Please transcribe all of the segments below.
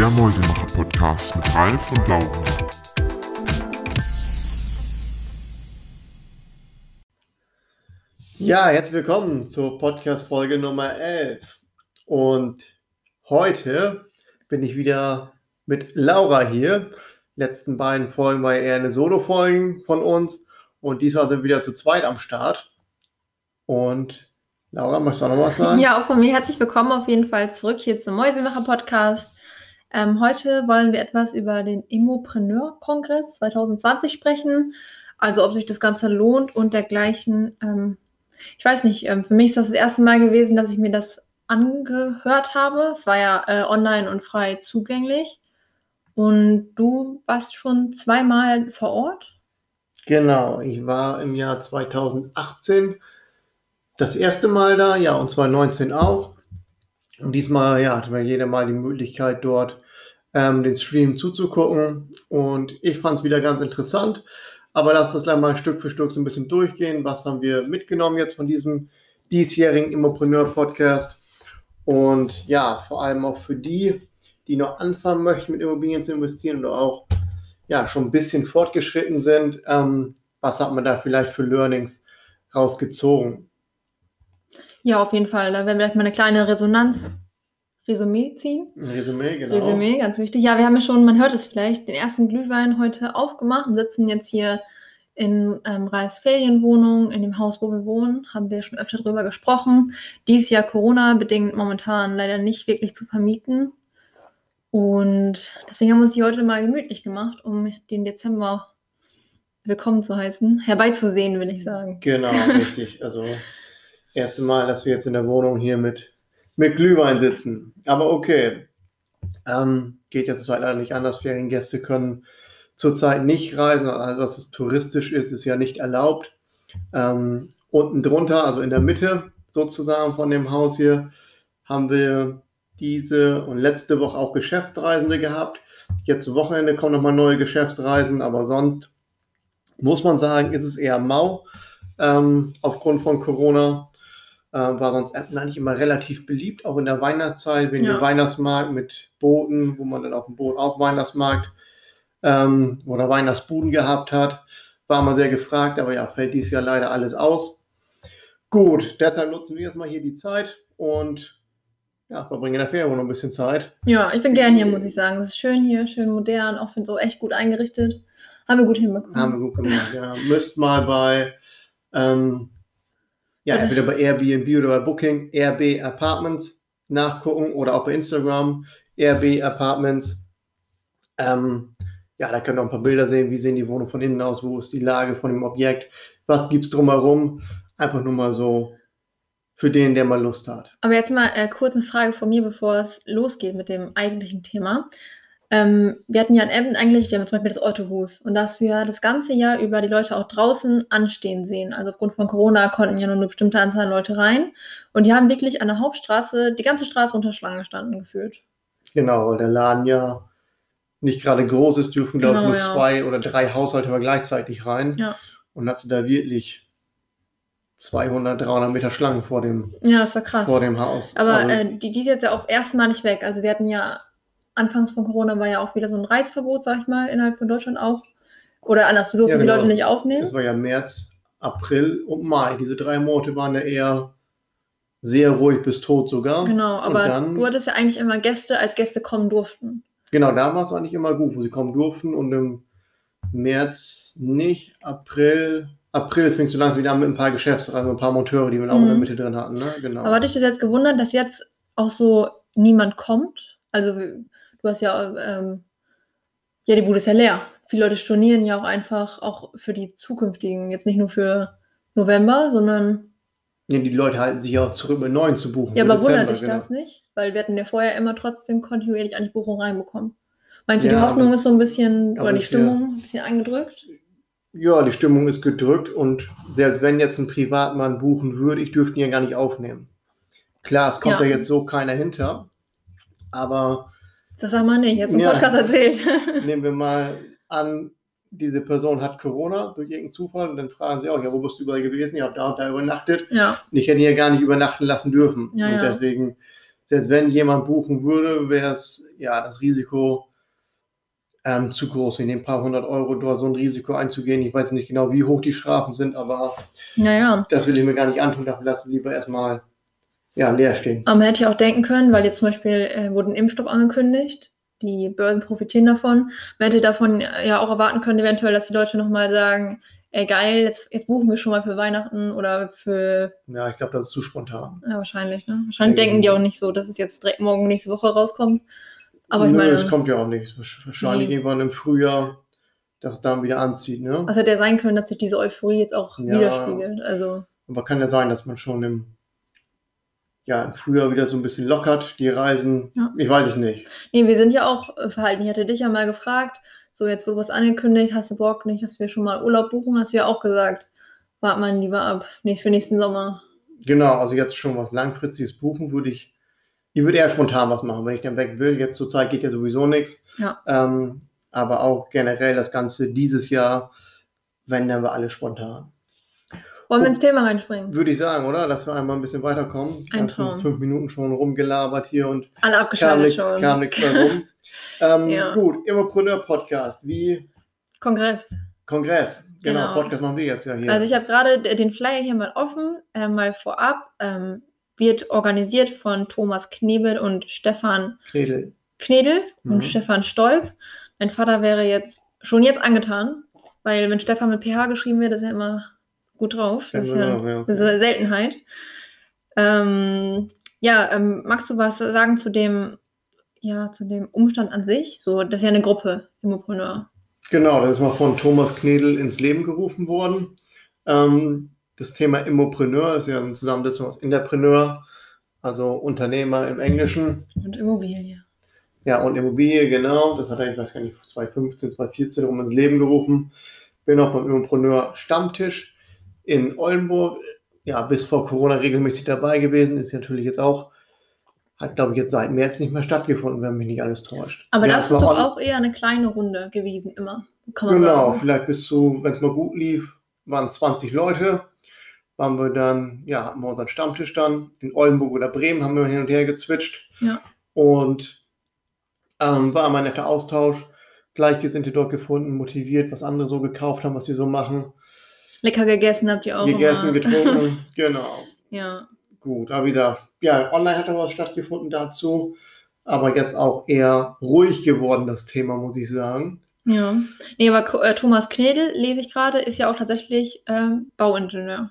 der Mäusemacher-Podcast mit Ralf und Laura. Ja, herzlich willkommen zur Podcast-Folge Nummer 11. Und heute bin ich wieder mit Laura hier. Die letzten beiden Folgen war ja eher eine Solo-Folgen von uns. Und diesmal sind wir wieder zu zweit am Start. Und Laura, möchtest du auch noch was sagen? Ja, auch von mir herzlich willkommen auf jeden Fall zurück hier zum Mäusemacher-Podcast. Ähm, heute wollen wir etwas über den Immopreneur-Kongress 2020 sprechen. Also ob sich das Ganze lohnt und dergleichen. Ähm, ich weiß nicht, ähm, für mich ist das das erste Mal gewesen, dass ich mir das angehört habe. Es war ja äh, online und frei zugänglich. Und du warst schon zweimal vor Ort? Genau, ich war im Jahr 2018 das erste Mal da, ja, und 2019 auch. Und diesmal, ja, hatten wir jeder mal die Möglichkeit, dort ähm, den Stream zuzugucken. Und ich fand es wieder ganz interessant. Aber lass uns gleich mal Stück für Stück so ein bisschen durchgehen. Was haben wir mitgenommen jetzt von diesem diesjährigen Immopreneur-Podcast? Und ja, vor allem auch für die, die noch anfangen möchten, mit Immobilien zu investieren oder auch ja, schon ein bisschen fortgeschritten sind. Ähm, was hat man da vielleicht für Learnings rausgezogen? Ja, auf jeden Fall. Da werden wir gleich mal eine kleine Resonanz, Resümee ziehen. Ein Resümee, genau. Resümee, ganz wichtig. Ja, wir haben ja schon, man hört es vielleicht, den ersten Glühwein heute aufgemacht und sitzen jetzt hier in ähm, Reis Ferienwohnung, in dem Haus, wo wir wohnen, haben wir schon öfter darüber gesprochen. Dies Jahr Corona-bedingt momentan leider nicht wirklich zu vermieten. Und deswegen haben wir uns die heute mal gemütlich gemacht, um den Dezember willkommen zu heißen, herbeizusehen, will ich sagen. Genau, richtig. Also erste Mal, dass wir jetzt in der Wohnung hier mit, mit Glühwein sitzen. Aber okay. Ähm, geht ja zurzeit leider nicht anders. Feriengäste können zurzeit nicht reisen. Also was touristisch ist, ist ja nicht erlaubt. Ähm, unten drunter, also in der Mitte sozusagen von dem Haus hier, haben wir diese und letzte Woche auch Geschäftsreisende gehabt. Jetzt zu Wochenende kommen nochmal neue Geschäftsreisen, aber sonst muss man sagen, ist es eher mau ähm, aufgrund von Corona. Äh, war sonst eigentlich immer relativ beliebt, auch in der Weihnachtszeit, wegen Ja. dem Weihnachtsmarkt mit Booten, wo man dann auf dem Boot auch Weihnachtsmarkt ähm, oder Weihnachtsbuden gehabt hat. War mal sehr gefragt, aber ja, fällt dieses Jahr leider alles aus. Gut, deshalb nutzen wir jetzt mal hier die Zeit und ja, verbringen in der Ferienwohnung ein bisschen Zeit. Ja, ich bin gern hier, muss ich sagen. Es ist schön hier, schön modern, auch finde so echt gut eingerichtet. Haben wir gut hinbekommen. Haben wir gut gemacht, ja. Müsst mal bei, ähm, ja, entweder bei Airbnb oder bei Booking, RB Apartments nachgucken oder auch bei Instagram, RB Apartments. Ähm, ja, da könnt ihr auch ein paar Bilder sehen, wie sehen die Wohnungen von innen aus, wo ist die Lage von dem Objekt, was gibt es drumherum. Einfach nur mal so für den, der mal Lust hat. Aber jetzt mal äh, kurz eine Frage von mir, bevor es losgeht mit dem eigentlichen Thema. Ähm, wir hatten ja in Emden eigentlich, wir haben zum Beispiel das Autohus und da hast du ja das ganze Jahr über die Leute auch draußen anstehen sehen. Also aufgrund von Corona konnten ja nur eine bestimmte Anzahl an Leute rein und die haben wirklich an der Hauptstraße die ganze Straße unter Schlangen gestanden gefühlt. Genau, weil der Laden ja nicht gerade groß ist, dürfen, glaube ich, Genau, nur ja. zwei oder drei Haushalte mal gleichzeitig rein. Ja. Und hatte da wirklich 200, 300 Meter Schlangen vor dem, Ja, das war krass. vor dem Haus. Aber Also, äh, die, die ist jetzt ja auch erstmal nicht weg. Also wir hatten ja, anfangs von Corona war ja auch wieder so ein Reisverbot, sag ich mal, innerhalb von Deutschland auch. Oder anders, du durftest Ja, die genau. Leute nicht aufnehmen. das war ja März, April und Mai. Diese drei Monate waren ja eher sehr ruhig bis tot sogar. Genau, aber dann- du hattest ja eigentlich immer Gäste, als Gäste kommen durften. Genau, da war es eigentlich immer gut, wo sie kommen durften und im März nicht, April, April fing es so langsam wieder an mit ein paar Geschäftsreisen, ein paar Monteure, die wir auch in der Mhm. Mitte drin hatten, ne? Genau. Aber hat dich das jetzt gewundert, dass jetzt auch so niemand kommt? Also du hast ja, ähm, ja, die Bude ist ja leer. Viele Leute stornieren ja auch einfach, auch für die zukünftigen, jetzt nicht nur für November, sondern Ja, die Leute halten sich ja auch zurück, mit neuen zu buchen. Ja, aber wundert Dezember, dich genau. das nicht? Weil wir hatten ja vorher immer trotzdem kontinuierlich eigentlich Buchungen reinbekommen. Meinst du, Ja, die Hoffnung ist so ein bisschen, oder die ist ja- Stimmung ein bisschen eingedrückt? Ja, die Stimmung ist gedrückt und selbst wenn jetzt ein Privatmann buchen würde, ich dürfte ihn ja gar nicht aufnehmen. Klar, es kommt Ja. ja jetzt so keiner hinter, aber Das sag mal nicht, jetzt im Ja. Podcast erzählt. nehmen wir mal an, diese Person hat Corona durch irgendeinen Zufall und dann fragen sie auch, ja, wo bist du überall gewesen? Ja, da und da übernachtet. ja, Und ich hätte ihn ja gar nicht übernachten lassen dürfen. Ja, und ja. deswegen selbst wenn jemand buchen würde, wäre es ja das Risiko ähm, zu groß, in den paar hundert Euro dort so ein Risiko einzugehen. Ich weiß nicht genau, wie hoch die Strafen sind, aber Naja. das will ich mir gar nicht antun. Dafür lasse ich lieber erstmal ja, leer stehen. Aber man hätte ja auch denken können, weil jetzt zum Beispiel äh, wurde ein Impfstoff angekündigt, die Börsen profitieren davon. Man hätte davon ja auch erwarten können, eventuell, dass die Leute nochmal sagen, ey geil, jetzt, jetzt buchen wir schon mal für Weihnachten oder für, Ja, ich glaube, das ist zu spontan. ja wahrscheinlich, ne? Wahrscheinlich Ja, denken die genau. auch nicht so, dass es jetzt direkt morgen nächste Woche rauskommt. Aber ich Nö, meine, es kommt ja auch nicht. Wahrscheinlich Nee. irgendwann im Frühjahr, dass es dann wieder anzieht. Ne? was hätte ja sein können, dass sich diese Euphorie jetzt auch Ja. widerspiegelt. Also, Aber kann ja sein, dass man schon im, ja, im Frühjahr wieder so ein bisschen lockert, die Reisen. Ja. Ich weiß es nicht. nee, wir sind ja auch äh, verhalten. Ich hatte dich ja mal gefragt, so jetzt wurde was angekündigt, hast du Bock nicht, dass wir schon mal Urlaub buchen? Hast du ja auch gesagt, wart mal lieber ab, nicht für nächsten Sommer. Genau, also jetzt schon was Langfristiges buchen würde ich. Ich würde eher spontan was machen, wenn ich dann weg will. Jetzt zur Zeit geht ja sowieso nichts. Ja. Ähm, aber auch generell das Ganze dieses Jahr, wenn dann wir alle spontan. Wollen wir ins Thema reinspringen? Würde ich sagen, oder? Dass wir einmal ein bisschen weiterkommen. Ein Traum. Fünf Minuten schon rumgelabert hier und Alle abgeschaltet kam nichts mehr rum. ähm, Ja. Gut, Immopreneur-Podcast, wie Kongress. Kongress. Genau, Genau. Podcast machen wir jetzt ja hier. Also ich habe gerade den Flyer hier mal offen, äh, mal vorab. Ähm, wird organisiert von Thomas Knebel und Stefan Knedel. Knedel Mhm. und Stefan Stolz. Mein Vater wäre jetzt schon jetzt angetan, weil wenn Stefan mit PH geschrieben wird, ist er immer gut drauf. Das ist, ja, ja, das ist eine Seltenheit. Ähm, ja, ähm, magst du was sagen zu dem, ja, zu dem Umstand an sich? So, das ist ja eine Gruppe, Immopreneur. Genau, das ist mal von Thomas Knedel ins Leben gerufen worden. Ähm, das Thema Immopreneur ist ja eine Zusammensetzung aus Interpreneur, also Unternehmer im Englischen. Und Immobilie. Ja, und Immobilie, genau. Das hat er, ich weiß gar nicht, 2015, 2014 rum ins Leben gerufen. Bin auch beim Immopreneur Stammtisch in Oldenburg. Ja, bis vor Corona regelmäßig dabei gewesen. Ist natürlich jetzt auch, hat glaube ich jetzt seit März nicht mehr stattgefunden, wenn mich nicht alles täuscht. Aber Ja, das ist war doch on- auch eher eine kleine Runde gewesen, immer. Genau, sagen. vielleicht bis zu, wenn es mal gut lief, waren 20 Leute. Waren wir dann, ja, hatten wir unseren Stammtisch dann. In Oldenburg oder Bremen haben wir hin und her gezwitscht. Ja. Und ähm, war immer ein netter Austausch. Gleichgesinnte dort gefunden, motiviert, was andere so gekauft haben, was sie so machen. Lecker gegessen habt ihr auch. Gegessen, immer. getrunken, genau. ja. Gut, aber wieder, ja, online hat auch was stattgefunden dazu. Aber jetzt auch eher ruhig geworden, das Thema, muss ich sagen. Ja. Nee, aber äh, Thomas Knedel, lese ich gerade, ist ja auch tatsächlich ähm, Bauingenieur.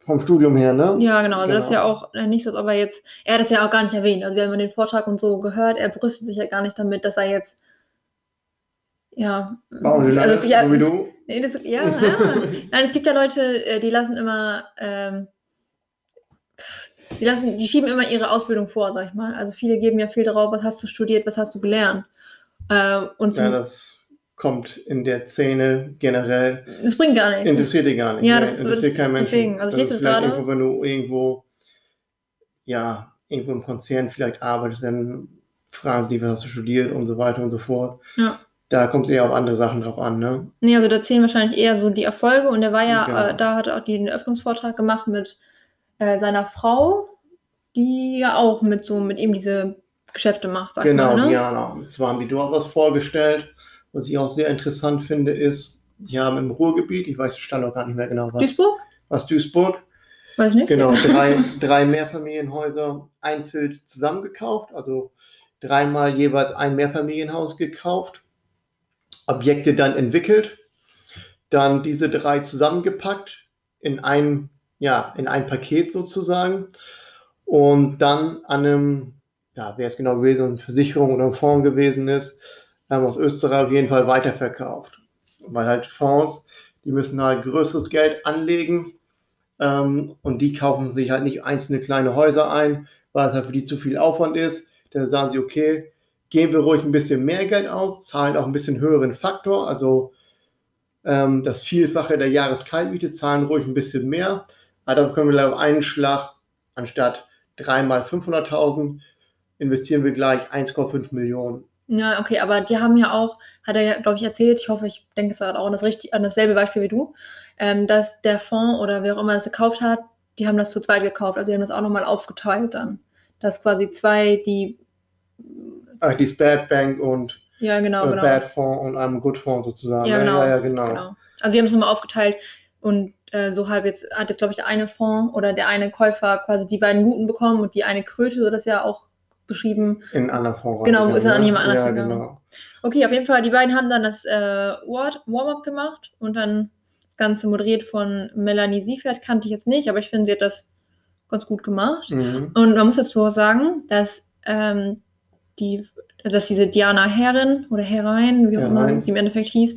Vom Studium her, ne? Ja, genau. Also das ist ja Genau. auch äh, nicht so, als ob er jetzt. Er hat es ja auch gar nicht erwähnt. Also, wir haben den Vortrag und so gehört. Er brüstet sich ja gar nicht damit, dass er jetzt. Ja. Bauingenieur, also, ja, so wie du. Nee, das, ja, ja. Nein, es gibt ja Leute, äh, die lassen immer. Ähm, die, lassen, die schieben immer ihre Ausbildung vor, sag ich mal. Also viele geben ja viel darauf, was hast du studiert, was hast du gelernt. Ähm, und Ja, das kommt in der Szene generell, das bringt gar nichts. interessiert dich gar nicht. Ja, ne? das- interessiert das- keinen Menschen. deswegen, also ich lese gerade. irgendwo, wenn du irgendwo, ja, irgendwo im Konzern vielleicht arbeitest, dann fragen sie dich, was hast du studiert und so weiter und so fort. Ja. Da kommt es eher auf andere Sachen drauf an, ne? Nee, also da zählen wahrscheinlich eher so die Erfolge und er war ja, Genau. äh, da hat er auch den Eröffnungsvortrag gemacht mit äh, seiner Frau, die ja auch mit so mit ihm diese Geschäfte macht, sag Genau, ich mal. Ne? Diana. Und zwar haben die dort was vorgestellt, was ich auch sehr interessant finde, ist, die haben im Ruhrgebiet, ich weiß den Standort gar nicht mehr genau, was, Duisburg? was Duisburg, Weiß ich nicht. Genau, drei, drei Mehrfamilienhäuser einzeln zusammengekauft, also dreimal jeweils ein Mehrfamilienhaus gekauft, Objekte dann entwickelt, dann diese drei zusammengepackt in ein, ja, in ein Paket sozusagen und dann an einem, ja, wer es genau gewesen, eine Versicherung oder ein Fonds gewesen ist, ähm, aus Österreich auf jeden Fall weiterverkauft. Weil halt Fonds, die müssen halt größeres Geld anlegen, ähm, und die kaufen sich halt nicht einzelne kleine Häuser ein, weil es halt für die zu viel Aufwand ist. Dann sagen sie, okay, geben wir ruhig ein bisschen mehr Geld aus, zahlen auch ein bisschen höheren Faktor, also ähm, das Vielfache der Jahreskaltmiete, zahlen ruhig ein bisschen mehr. Aber dann können wir auf einen Schlag anstatt dreimal 500.000 investieren wir gleich 1,5 Millionen. Ja, okay, aber die haben ja auch, hat er ja, glaube ich, erzählt, ich hoffe, ich denke es hat auch an, das richtig, an dasselbe Beispiel wie du, ähm, dass der Fonds oder wer auch immer das gekauft hat, die haben das zu zweit gekauft, also die haben das auch nochmal aufgeteilt dann. dass quasi zwei, die. Ach, die Bad Bank und Ja, genau, äh, genau. Bad Fonds und einem Good Fonds sozusagen. Ja, genau, ja, ja, genau. Genau. Also die haben es nochmal aufgeteilt und äh, so halb jetzt hat jetzt, glaube ich, der eine Fonds oder der eine Käufer quasi die beiden Guten bekommen und die eine Kröte, so das ja auch beschrieben. In anderen Fonds. Genau, ist dann an ne? jemand anders ja, gegangen. Genau. Okay, auf jeden Fall, die beiden haben dann das äh, Warm-up gemacht und dann das Ganze moderiert von Melanie Siefert, kannte ich jetzt nicht, aber ich finde, sie hat das ganz gut gemacht. Mhm. Und man muss dazu auch sagen, dass, ähm, die, dass diese Diana Herrin oder Herrein, wie auch immer sie im Endeffekt hieß,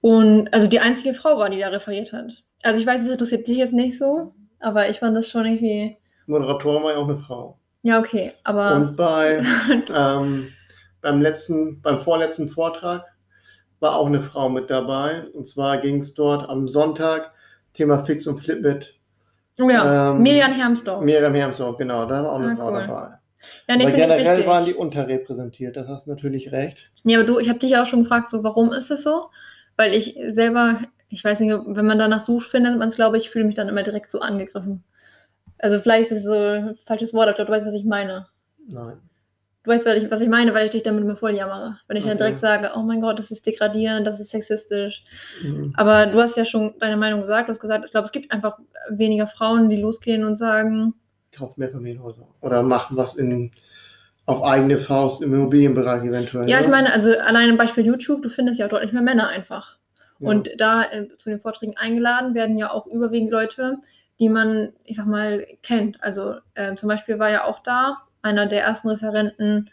und also die einzige Frau war, die da referiert hat. Also ich weiß, es interessiert dich jetzt nicht so, aber ich fand das schon irgendwie, Moderatorin war ja auch eine Frau. ja, okay, aber Und bei ähm, beim letzten, beim vorletzten Vortrag war auch eine Frau mit dabei. Und zwar ging es dort am Sonntag Thema Fix und Flip mit oh ja, ähm, Miriam Hermsdorf. Miriam Hermsdorf, genau, da war auch eine Ah, Frau cool. dabei. Ja, nee, Aber generell waren die unterrepräsentiert, das hast du natürlich recht. Nee, aber du, ich habe dich auch schon gefragt, so warum ist das so? Weil ich selber, ich weiß nicht, wenn man danach sucht, findet man es, glaube ich, fühle mich dann immer direkt so angegriffen. Also vielleicht ist es so ein falsches Wort, aber du weißt, was ich meine. Nein. Du weißt, was ich, was ich meine, weil ich dich damit immer voll jammere. Wenn ich dann Okay. direkt sage, oh mein Gott, das ist degradierend, das ist sexistisch. Mhm. Aber du hast ja schon deine Meinung gesagt. Du hast gesagt, ich glaube, es gibt einfach weniger Frauen, die losgehen und sagen, Kauft mehr Familienhäuser. Oder machen was in, auf eigene Faust im Immobilienbereich eventuell. ja, ne? ich meine, also allein im Beispiel YouTube, du findest ja auch deutlich mehr Männer einfach. Ja. Und da äh, zu den Vorträgen eingeladen werden ja auch überwiegend Leute, die man, ich sag mal, kennt. Also äh, zum Beispiel war ja auch da einer der ersten Referenten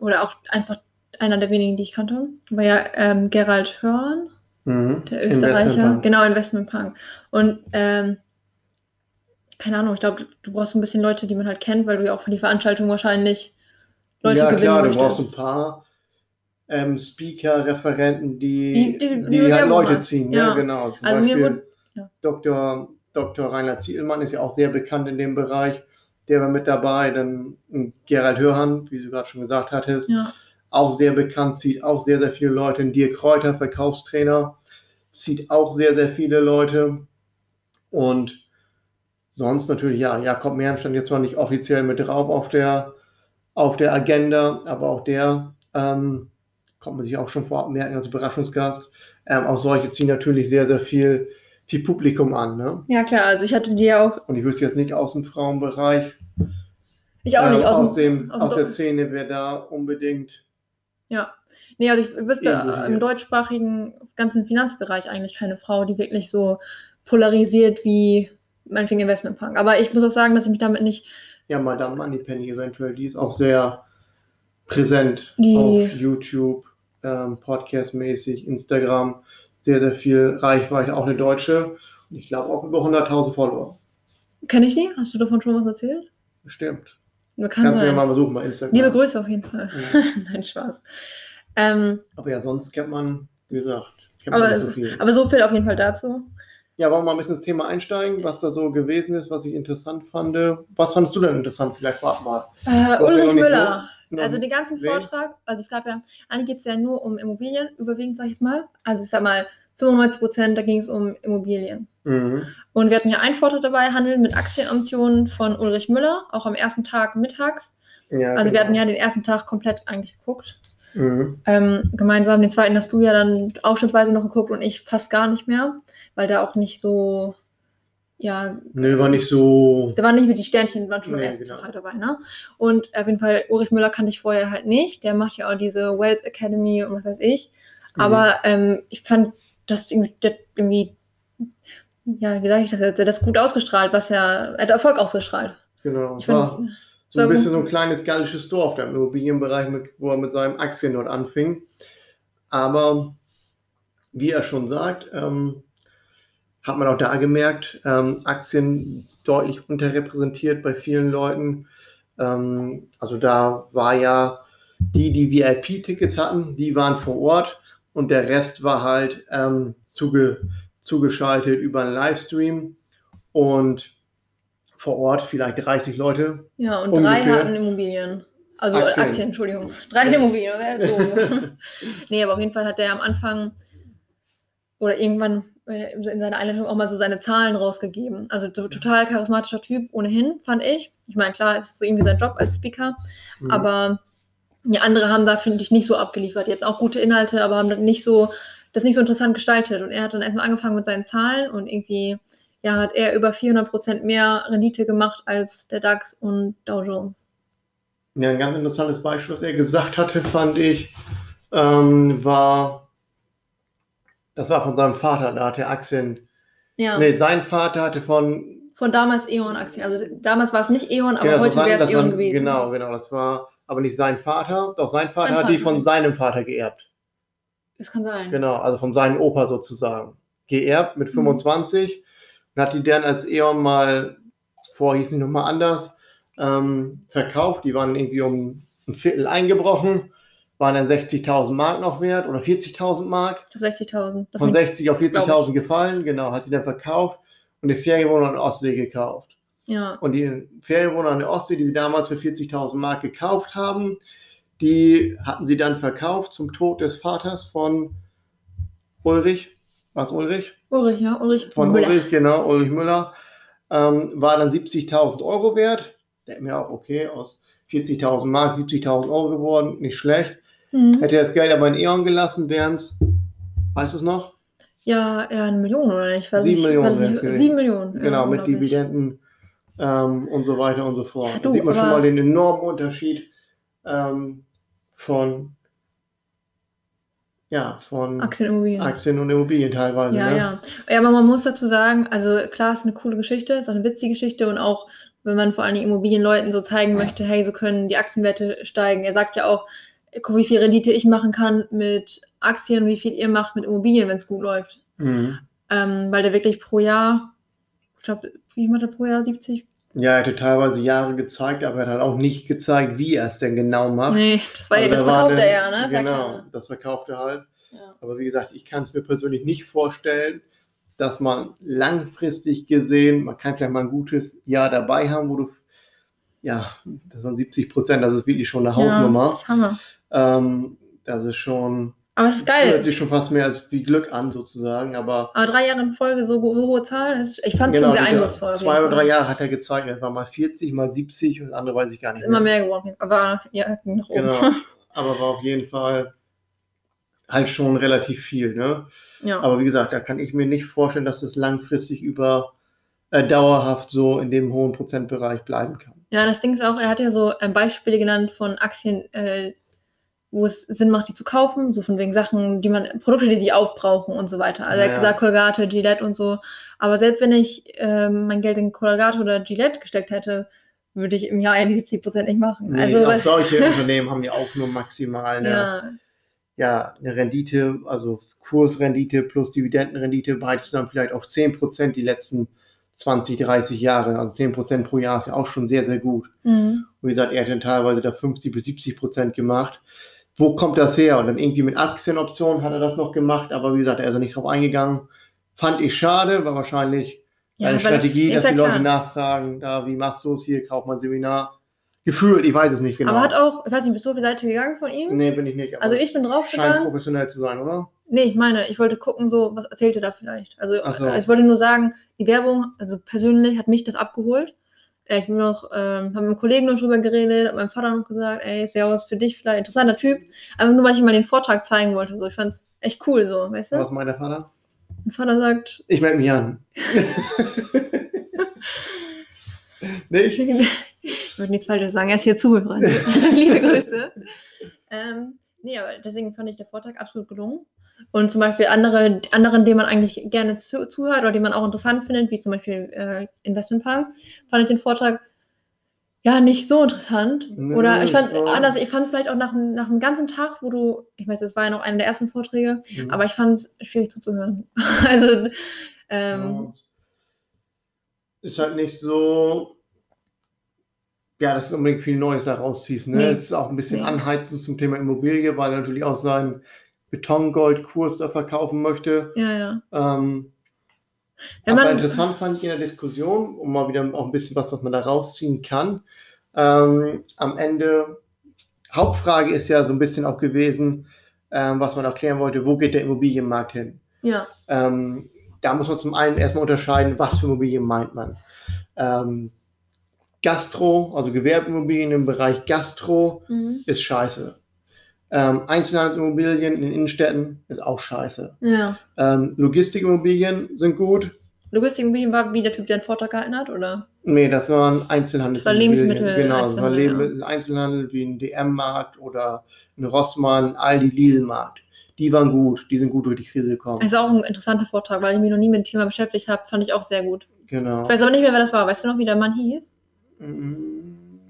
oder auch einfach einer der wenigen, die ich kannte, war ja ähm, Gerald Hörn, mhm. der Österreicher. Investmentbank. Genau, Investmentpunk. Und ähm, keine Ahnung, ich glaube, du brauchst so ein bisschen Leute, die man halt kennt, weil du ja auch für die Veranstaltung wahrscheinlich Leute ja, gewinnen klar, du möchtest. brauchst ein paar ähm, Speaker, Referenten, die, Die- die, die- du halt Leute ziehen. Ja. Ne? Genau. Zum Also Beispiel wurde- ja. Dr. Dr. Rainer Zielmann ist ja auch sehr bekannt in dem Bereich. Der war mit dabei. Dann Gerald Hörhan, wie du gerade schon gesagt hattest, Ja. auch sehr bekannt, zieht auch sehr, sehr viele Leute. Ein Dirk Kräuter, Verkaufstrainer, zieht auch sehr, sehr viele Leute. Und sonst natürlich, ja, Jakob Mehren stand jetzt zwar nicht offiziell mit drauf auf der, auf der Agenda, aber auch der ähm, kommt man sich auch schon vorab merken als Überraschungsgast. Ähm, auch solche ziehen natürlich sehr, sehr viel, viel Publikum an. Ne? ja, klar, also ich hatte die ja auch, Und ich wüsste jetzt nicht aus dem Frauenbereich, ich auch ähm, nicht, aus, dem- aus aus der Szene, wer da unbedingt. Ja. Nee, also ich wüsste äh, im deutschsprachigen ganzen Finanzbereich eigentlich keine Frau, die wirklich so polarisiert wie meinetwegen Investmentpunk. Aber ich muss auch sagen, dass ich mich damit nicht, Ja, Madame Moneypenny eventuell, die ist auch sehr präsent Die- auf YouTube, ähm, Podcast-mäßig, Instagram, sehr, sehr viel Reichweite, auch eine Deutsche. Und ich glaube auch über 100.000 Follower. kenne ich die? Hast du davon schon was erzählt? Bestimmt. Kannst du ja mal besuchen bei Instagram. Liebe Grüße auf jeden Fall. Ja. Nein, Spaß. Ähm, Aber ja, sonst kennt man, wie gesagt, kennt man aber, nicht so viel. aber so viel auf jeden Fall dazu. Ja, wollen wir mal ein bisschen ins Thema einsteigen, was da so gewesen ist, was ich interessant fand. Was fandest du denn interessant? Vielleicht warte mal. Äh, Ulrich Müller. so- Also den ganzen Wen? Vortrag, also es gab ja, eigentlich geht es ja nur um Immobilien, überwiegend sage ich jetzt mal. Also ich sag mal, 95 Prozent, da ging es um Immobilien. Mhm. Und wir hatten ja einen Vortrag dabei, Handeln mit Aktienoptionen von Ulrich Müller, auch am ersten Tag mittags. Ja, Also wir genau. hatten ja den ersten Tag komplett eigentlich geguckt. Mhm. Ähm, gemeinsam, den zweiten hast du ja dann ausschnittsweise noch geguckt und ich fast gar nicht mehr, weil da auch nicht so, ja, Nö, war nicht so. da waren nicht mit die Sternchen, waren schon Nee, ersten genau. Halt dabei, ne? Und auf jeden Fall, Ulrich Müller kannte ich vorher halt nicht. Der macht ja auch diese Wells Academy und was weiß ich. Mhm. Aber ähm, ich fand das irgendwie, das irgendwie, ja, wie sage ich das jetzt, er hat das gut ausgestrahlt, was er, er hat Erfolg ausgestrahlt. Genau. Ich Es war find, so ein bisschen so ein kleines gallisches Dorf, der im Immobilienbereich, mit, wo er mit seinen Aktien dort anfing. Aber wie er schon sagt, ähm, hat man auch da gemerkt, ähm, Aktien deutlich unterrepräsentiert bei vielen Leuten. Ähm, also da war ja die, die VIP-Tickets hatten, die waren vor Ort und der Rest war halt ähm, zuge zugeschaltet über einen Livestream und vor Ort vielleicht 30 Leute. ja, und drei ungefähr. hatten Immobilien. Also Aktien. Aktien, Entschuldigung. Drei hatten Immobilien, nee, aber auf jeden Fall hat der am Anfang oder irgendwann in seiner Einleitung auch mal so seine Zahlen rausgegeben. Also so total charismatischer Typ ohnehin, fand ich. Ich meine, klar, es ist so irgendwie sein Job als Speaker, Mhm. aber die andere haben da, finde ich, nicht so abgeliefert. Jetzt auch gute Inhalte, aber haben das nicht so, das nicht so interessant gestaltet. Und er hat dann erstmal angefangen mit seinen Zahlen und irgendwie, ja, hat er über 400 Prozent mehr Rendite gemacht als der DAX und Dow Jones. Ja, ein ganz interessantes Beispiel, was er gesagt hatte, fand ich, ähm, war, das war von seinem Vater, da hat er Aktien, Ja. nee, sein Vater hatte von, Von damals E.ON-Aktien. Also damals war es nicht E.ON, aber Genau, heute wäre es E.ON gewesen. Genau, genau, das war aber nicht sein Vater, doch sein Vater Sein hat die Vater. von seinem Vater geerbt. Das kann sein. Genau, also von seinem Opa sozusagen. Geerbt mit Mhm. 25 und hat die dann als E.ON mal, vorher hieß sie nochmal anders, ähm, verkauft. Die waren irgendwie um ein Viertel eingebrochen, waren dann 60.000 Mark noch wert oder 40.000 Mark. Ich glaube 60.000. Das Von mit- 60 auf glaub 40.000 gefallen, genau, hat sie dann verkauft und eine Ferienwohnung in der Ostsee gekauft. Ja. Und die Ferienwohnung an der Ostsee, die sie damals für 40.000 Mark gekauft haben, die hatten sie dann verkauft zum Tod des Vaters von Ulrich. Was Ulrich? Ulrich, ja, Ulrich Von Müller. Ulrich, genau, Ulrich Müller. Ähm, war dann 70.000 Euro wert. Der mir auch, okay, aus 40.000 Mark 70.000 Euro geworden, nicht schlecht. Mhm. Hätte er das Geld aber in E.ON gelassen, wären es, weißt du es noch? Ja, ja, eine Million oder nicht? Sieben ich, Millionen. Sieben Millionen. Genau, mit. Dividenden ähm, und so weiter und so fort. Ja, da du, sieht man schon mal den enormen Unterschied ähm, von, ja, von Aktienimmobilien. Aktien und Immobilien teilweise. Ja, ne? ja. Ja, aber man muss dazu sagen, also klar, ist eine coole Geschichte, ist auch eine witzige Geschichte und auch, wenn man vor allem Immobilienleuten so zeigen möchte, hey, so können die Aktienwerte steigen. Er sagt ja auch, guck, wie viel Rendite ich machen kann mit Aktien, wie viel ihr macht mit Immobilien, wenn es gut läuft. Mhm. Ähm, weil der wirklich pro Jahr, ich glaube, wie macht er pro Jahr? 70? Ja, er hatte teilweise Jahre gezeigt, aber er hat halt auch nicht gezeigt, wie er es denn genau macht. Nee, das war Also das da war verkauft dann- er ja, ne? Genau, das verkauft er halt. Ja. Aber wie gesagt, ich kann es mir persönlich nicht vorstellen, dass man langfristig gesehen, man kann vielleicht mal ein gutes Jahr dabei haben, wo du, ja, das waren 70 Prozent, das ist wirklich schon eine Ja, Hausnummer. das ist Hammer. Ähm, das ist schon, Aber es ist hört geil. sich schon fast mehr als wie Glück an, sozusagen. Aber Aber drei Jahre in Folge so, so hohe Zahlen, ist, ich fand es genau, schon sehr eindrucksvoll. zwei oder drei Jahre hat er gezeigt, er war mal 40, mal 70 und das andere weiß ich gar nicht Immer mehr geworden. Aber ja, ging nach oben. Genau, aber war auf jeden Fall halt schon relativ viel. Ne? Ja. Aber wie gesagt, da kann ich mir nicht vorstellen, dass das langfristig über äh, dauerhaft so in dem hohen Prozentbereich bleiben kann. Ja, das Ding ist auch, er hat ja so ähm, Beispiele genannt von Aktien, äh, wo es Sinn macht, die zu kaufen, so von wegen Sachen, die man, Produkte, die sie aufbrauchen und so weiter. Also er Ja. hat gesagt, Colgate, Gillette und so. Aber selbst wenn ich ähm, mein Geld in Colgate oder Gillette gesteckt hätte, würde ich im Jahr ja die 70 Prozent nicht machen. Nee, also, auch solche Unternehmen haben ja auch nur maximal eine, ja. ja, eine Rendite, also Kursrendite plus Dividendenrendite, bereits dann vielleicht auf 10% die letzten 20, 30 Jahre. Also 10% pro Jahr ist ja auch schon sehr, sehr gut. mhm. Und wie gesagt, er hat dann teilweise da 50 bis 70 Prozent gemacht. Wo kommt das her? Und dann irgendwie mit Aktienoptionen hat er das noch gemacht, aber wie gesagt, er ist ja nicht drauf eingegangen. Fand ich schade, war wahrscheinlich ja es- Strategie, ist dass ja die Leute klar. nachfragen, da, wie machst du es hier, kauf mal ein Seminar. Gefühlt, ich weiß es nicht genau. Aber hat auch, ich weiß nicht, bist du auf die Seite gegangen von ihm? nee, bin ich nicht. Also ich bin Scheint draufgegangen. professionell zu sein, oder? Nee, ich meine, ich wollte gucken, so, was erzählt er da vielleicht? Also, so. ich wollte nur sagen, die Werbung, also persönlich hat mich das abgeholt. Äh, Ich bin noch, ähm, habe mit einem Kollegen noch drüber geredet, hat meinem Vater noch gesagt, ey, ist ja was für dich vielleicht, interessanter Typ. Einfach nur, weil ich ihm mal den Vortrag zeigen wollte. So, ich fand es echt cool, so, weißt du? Was meint der Vater? Mein Vater sagt, Ich melde mich an. nicht? ich würde nichts Falsches sagen, er ist hier zuhörer. Liebe Grüße. Ähm, nee, aber deswegen fand ich der Vortrag absolut gelungen. Und zum Beispiel andere, anderen, denen man eigentlich gerne zu, zuhört oder die man auch interessant findet, wie zum Beispiel äh, Investmentplan, fand ich den Vortrag ja nicht so interessant. Nö, oder ich fand es war- anders, ich fand es vielleicht auch nach, einem- nach einem ganzen Tag, wo du, ich weiß, das war ja noch einer der ersten Vorträge, Mhm. aber ich fand es schwierig zuzuhören. also, ähm, Und ist halt nicht so, ja, dass du unbedingt viel Neues da rausziehst. Ne? Nee. Es ist auch ein bisschen Nee. anheizend zum Thema Immobilie, weil er natürlich auch seinen Betongoldkurs da verkaufen möchte. ja, ja. Ähm, Wenn aber interessant fand ich in der Diskussion, um mal wieder auch ein bisschen was, was man da rausziehen kann. Ähm, am Ende, Hauptfrage ist ja so ein bisschen auch gewesen, ähm, was man auch klären wollte, wo geht der Immobilienmarkt hin? Ja, Ähm, da muss man zum einen erstmal unterscheiden, was für Immobilien meint man. Ähm, Gastro, also Gewerbeimmobilien im Bereich Gastro, Mhm. ist scheiße. Ähm, Einzelhandelsimmobilien in Innenstädten ist auch scheiße. Ja. Ähm, Logistikimmobilien sind gut. Logistikimmobilien war wie der Typ, der einen Vortrag gehalten hat, oder? Nee, das waren Einzelhandelsimmobilien. Das war Lebensmittel- Genau, das war Einzelhandel, Lebensmittel- Einzelhandel wie ein DM-Markt oder ein Rossmann, Aldi, Lidl-Markt. Die waren gut, die sind gut durch die Krise gekommen. Also auch ein interessanter Vortrag, weil ich mich noch nie mit dem Thema beschäftigt habe, fand ich auch sehr gut. genau. Ich weiß aber nicht mehr, wer das war. Weißt du noch, wie der Mann hieß? Mm,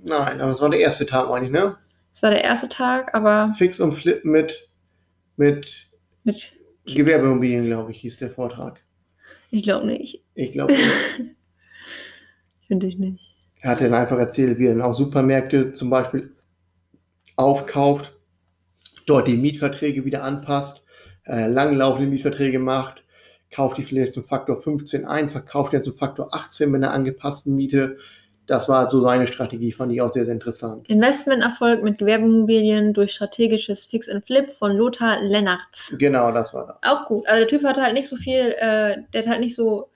Nein, aber es war der erste Tag, meine ich, ne? Das war der erste Tag, aber Fix und Flip mit, mit mit, Gewerbeimmobilien, glaube ich, hieß der Vortrag. ich glaube nicht. Ich glaube, Finde ich nicht. er hat dann einfach erzählt, wie er dann auch Supermärkte zum Beispiel aufkauft, dort die Mietverträge wieder anpasst, äh, langlaufende Mietverträge macht, kauft die vielleicht zum Faktor 15 ein, verkauft die zum Faktor 18 mit einer angepassten Miete. Das war so seine Strategie, fand ich auch sehr, sehr interessant. Investmenterfolg mit Gewerbeimmobilien durch strategisches Fix and Flip von Lothar Lennartz. Genau, das war das. Auch gut. Also der Typ hat halt nicht so viel, äh, der hat halt nicht so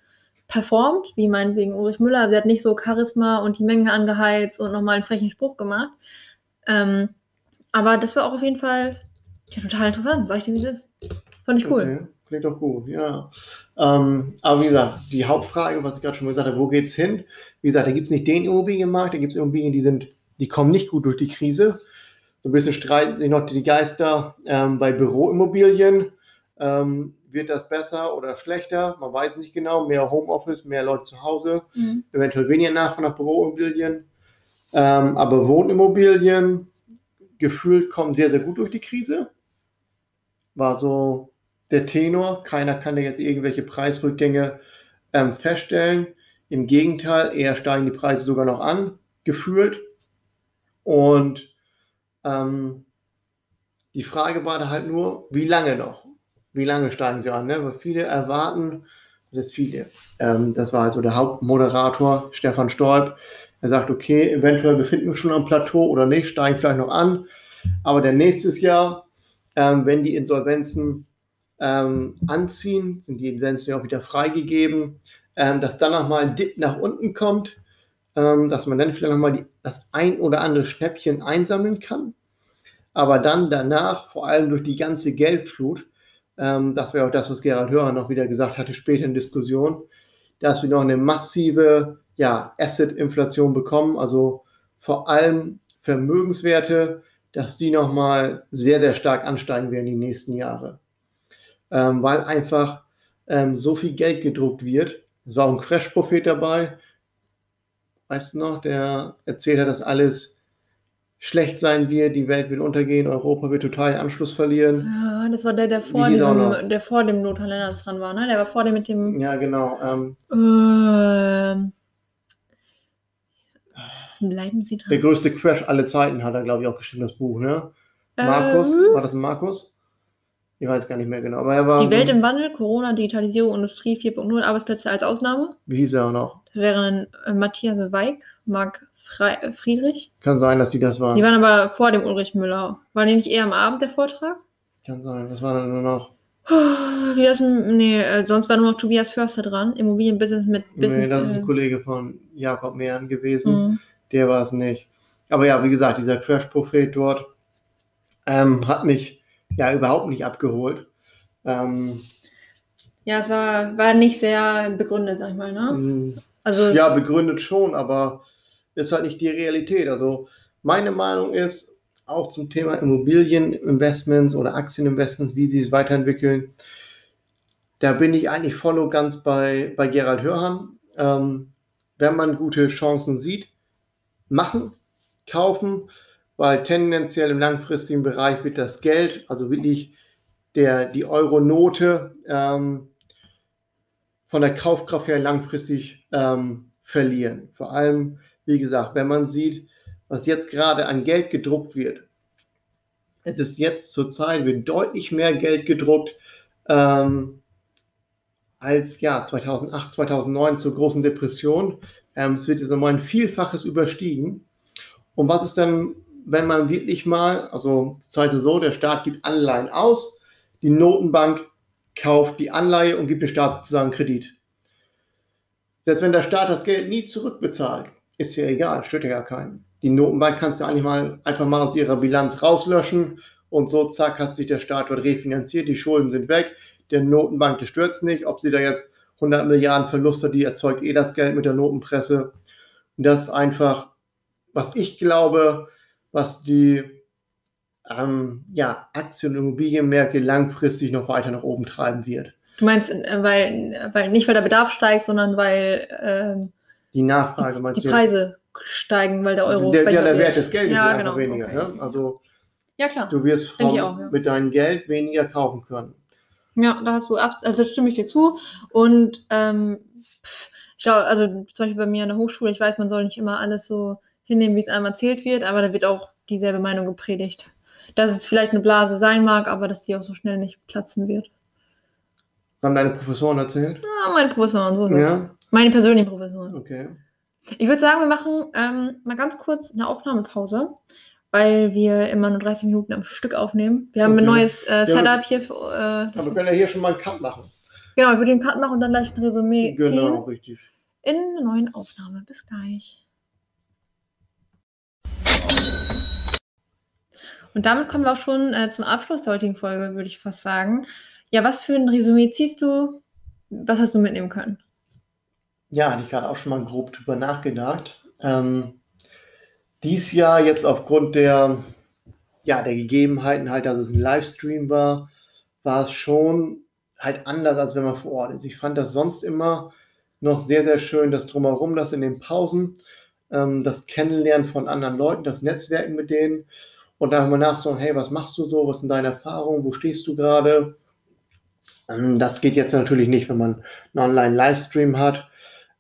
performt, wie meinetwegen Ulrich Müller. Also er hat nicht so Charisma und die Menge angeheizt und nochmal einen frechen Spruch gemacht. Ähm, aber das war auch auf jeden Fall ja, total interessant, sag ich dir, wie es ist. Fand ich cool. Okay, klingt doch gut, ja. Ähm, aber wie gesagt, die Hauptfrage, was ich gerade schon gesagt habe, wo geht's hin? Wie gesagt, da gibt es nicht den Immobilienmarkt, da gibt es Immobilien, die sind, die kommen nicht gut durch die Krise. So ein bisschen streiten sich noch die Geister ähm, bei Büroimmobilien. Ähm, wird das besser oder schlechter? Man weiß nicht genau. Mehr Homeoffice, mehr Leute zu Hause, Mhm. eventuell weniger Nachfrage nach Büroimmobilien. Ähm, aber Wohnimmobilien gefühlt kommen sehr, sehr gut durch die Krise. War so der Tenor. Keiner kann da jetzt irgendwelche Preisrückgänge ähm, feststellen. Im Gegenteil, eher steigen die Preise sogar noch an, gefühlt. Und ähm, die Frage war da halt nur, wie lange noch? Wie lange steigen sie an? Ne? Weil viele erwarten, das ist viele, ähm, das war also der Hauptmoderator Stefan Stolp, er sagt, okay, eventuell befinden wir uns schon am Plateau oder nicht, steigen vielleicht noch an, aber der nächstes Jahr, ähm, wenn die Insolvenzen ähm, anziehen, sind die Insolvenzen ja auch wieder freigegeben, ähm, dass dann nochmal ein Dip nach unten kommt, ähm, dass man dann vielleicht nochmal das ein oder andere Schnäppchen einsammeln kann, aber dann danach, vor allem durch die ganze Geldflut, ähm, das wäre auch das, was Gerald Hörer noch wieder gesagt hatte, später in Diskussion, dass wir noch eine massive ja, Asset-Inflation bekommen, also vor allem Vermögenswerte, dass die nochmal sehr, sehr stark ansteigen werden die nächsten Jahre. Ähm, weil einfach ähm, so viel Geld gedruckt wird. Es war auch ein Crash-Prophet dabei, weißt du noch, der erzählt hat, dass alles schlecht sein wird, die Welt wird untergehen, Europa wird total den Anschluss verlieren. Ja, das war der, der vor, diesem, der vor dem Lennartz dran war, ne? Der war vor dem mit dem. Ja, genau. Ähm, Ähm, bleiben Sie der dran. größte Crash aller Zeiten hat er, glaube ich, auch geschrieben, das Buch, ne? Markus, Ähm, war das ein Markus? Ich weiß gar nicht mehr genau, aber er war. die Welt im Wandel, Corona, Digitalisierung, Industrie 4.0, Arbeitsplätze als Ausnahme. Wie hieß er auch noch? Das wären äh, Matthias Weig, Marc Fre äh, Friedrich. Kann sein, dass die das waren. Die waren aber vor dem Ulrich Müller. War die nicht eher am Abend der Vortrag? Kann sein. Was war denn nur noch? Wie das, nee, äh, sonst war nur noch Tobias Förster dran. Immobilienbusiness mit Business. nee, das ist äh, ein Kollege von Jakob Mehren gewesen. mh. Der war es nicht. Aber ja, wie gesagt, dieser Crash-Prophet dort ähm, hat mich ja überhaupt nicht abgeholt. Ähm, Ja, es war, war nicht sehr begründet, sag ich mal, ne? mh, Also, Ja, begründet schon, aber ist halt nicht die Realität. Also meine Meinung ist auch zum Thema Immobilieninvestments oder Aktieninvestments, wie sie es weiterentwickeln. Da bin ich eigentlich voll und ganz bei, bei Gerald Hörhan. Ähm, wenn man gute Chancen sieht, machen, kaufen, weil tendenziell im langfristigen Bereich wird das Geld, also wirklich der, die Euro-Note, ähm, von der Kaufkraft her langfristig ähm, verlieren. Vor allem, wie gesagt, wenn man sieht, was jetzt gerade an Geld gedruckt wird. Es ist jetzt zur Zeit, wird deutlich mehr Geld gedruckt ähm, als ja, 2008, 2009 zur großen Depression. Ähm, es wird jetzt einmal ein Vielfaches überstiegen. Und was ist dann, wenn man wirklich mal, also das heißt so, der Staat gibt Anleihen aus, die Notenbank kauft die Anleihe und gibt dem Staat sozusagen Kredit. Selbst wenn der Staat das Geld nie zurückbezahlt, ist ja egal, stört ja gar keinen. Die Notenbank kannst du eigentlich mal einfach mal aus ihrer Bilanz rauslöschen und so zack hat sich der Staat dort refinanziert, die Schulden sind weg, der Notenbank das stört nicht, ob sie da jetzt 100 Milliarden Verluste, die erzeugt eh das Geld mit der Notenpresse. Und das ist einfach, was ich glaube, was die ähm, ja, Aktien- und Immobilienmärkte langfristig noch weiter nach oben treiben wird. Du meinst, äh, weil, weil nicht weil der Bedarf steigt, sondern weil ähm, Die Nachfrage meinst die du? Preise steigen, weil der Euro der, ja, der. Wert des Geldes ja, wird einfach genau. weniger. okay. Ne? Also Ja, klar. du wirst vom, auch, ja. mit deinem Geld weniger kaufen können. Ja, da hast du also stimme ich dir zu. Und ähm, pff, ich glaube, also zum Beispiel bei mir an der Hochschule, ich weiß, man soll nicht immer alles so hinnehmen, wie es einem erzählt wird, aber da wird auch dieselbe Meinung gepredigt. Dass es vielleicht eine Blase sein mag, aber dass die auch so schnell nicht platzen wird. Das haben deine Professoren erzählt? Ja, meine Professoren, so ist es. Ja, Meine persönlichen Professoren. okay. Ich würde sagen, wir machen ähm, mal ganz kurz eine Aufnahmepause, weil wir immer nur 30 Minuten am Stück aufnehmen. Wir haben ein Okay. neues äh, Setup hier. Für, äh, Aber wir können ja hier schon mal einen Cut machen. genau, ich würde den Cut machen und dann gleich ein Resümee Genau, ziehen richtig. in einer neuen Aufnahme. Bis gleich. Und damit kommen wir auch schon äh, zum Abschluss der heutigen Folge, würde ich fast sagen. Ja, was für ein Resümee ziehst du? Was hast du mitnehmen können? Ja, hatte ich gerade auch schon mal grob drüber nachgedacht. Ähm, dies Jahr jetzt aufgrund der, ja, der Gegebenheiten halt, dass es ein Livestream war, war es schon halt anders, als wenn man vor Ort ist. Ich fand das sonst immer noch sehr, sehr schön, das Drumherum, das in den Pausen, ähm, das Kennenlernen von anderen Leuten, das Netzwerken mit denen und dann mal nachschauen, hey, was machst du so, was sind deine Erfahrungen, wo stehst du gerade? Ähm, das geht jetzt natürlich nicht, wenn man einen Online-Livestream hat